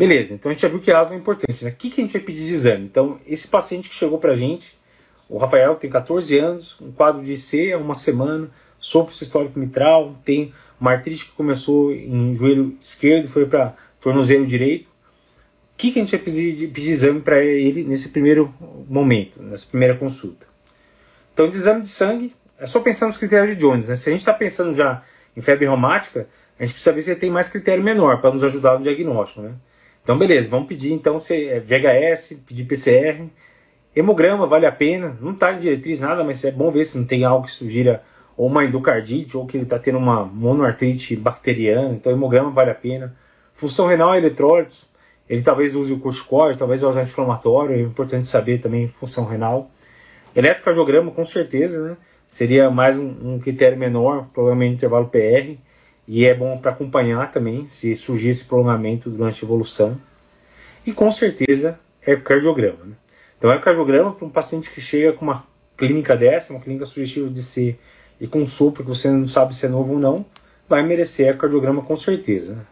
Beleza, então a gente já viu que asma é importante, né? O que, que a gente vai pedir de exame? Então, esse paciente que chegou pra gente, o Rafael tem 14 anos, um quadro de IC há uma semana, sopro sistólico mitral, tem uma artrite que começou em joelho esquerdo e foi para tornozelo direito. O que, que a gente vai pedir, pedir exame para ele nesse primeiro momento, nessa primeira consulta? Então, de exame de sangue, é só pensar nos critérios de Jones. Né? Se a gente está pensando já em febre reumática, a gente precisa ver se ele tem mais critério menor para nos ajudar no diagnóstico. Né? Então, beleza, vamos pedir então é VHS, pedir PCR. Hemograma vale a pena, não está em diretriz nada, mas é bom ver se não tem algo que sugira ou uma endocardite, ou que ele está tendo uma monoartrite bacteriana, então hemograma vale a pena. Função renal e eletrólitos, ele talvez use o corticóide, talvez use anti-inflamatório, é importante saber também função renal. Eletrocardiograma, com certeza, né? Seria mais um, um critério menor, provavelmente intervalo PR, e é bom para acompanhar também se surgir esse prolongamento durante a evolução. E com certeza é cardiograma. Né? Então, é cardiograma para um paciente que chega com uma clínica dessa, uma clínica sugestiva de ser e com sopro que você não sabe se é novo ou não, vai merecer cardiograma com certeza.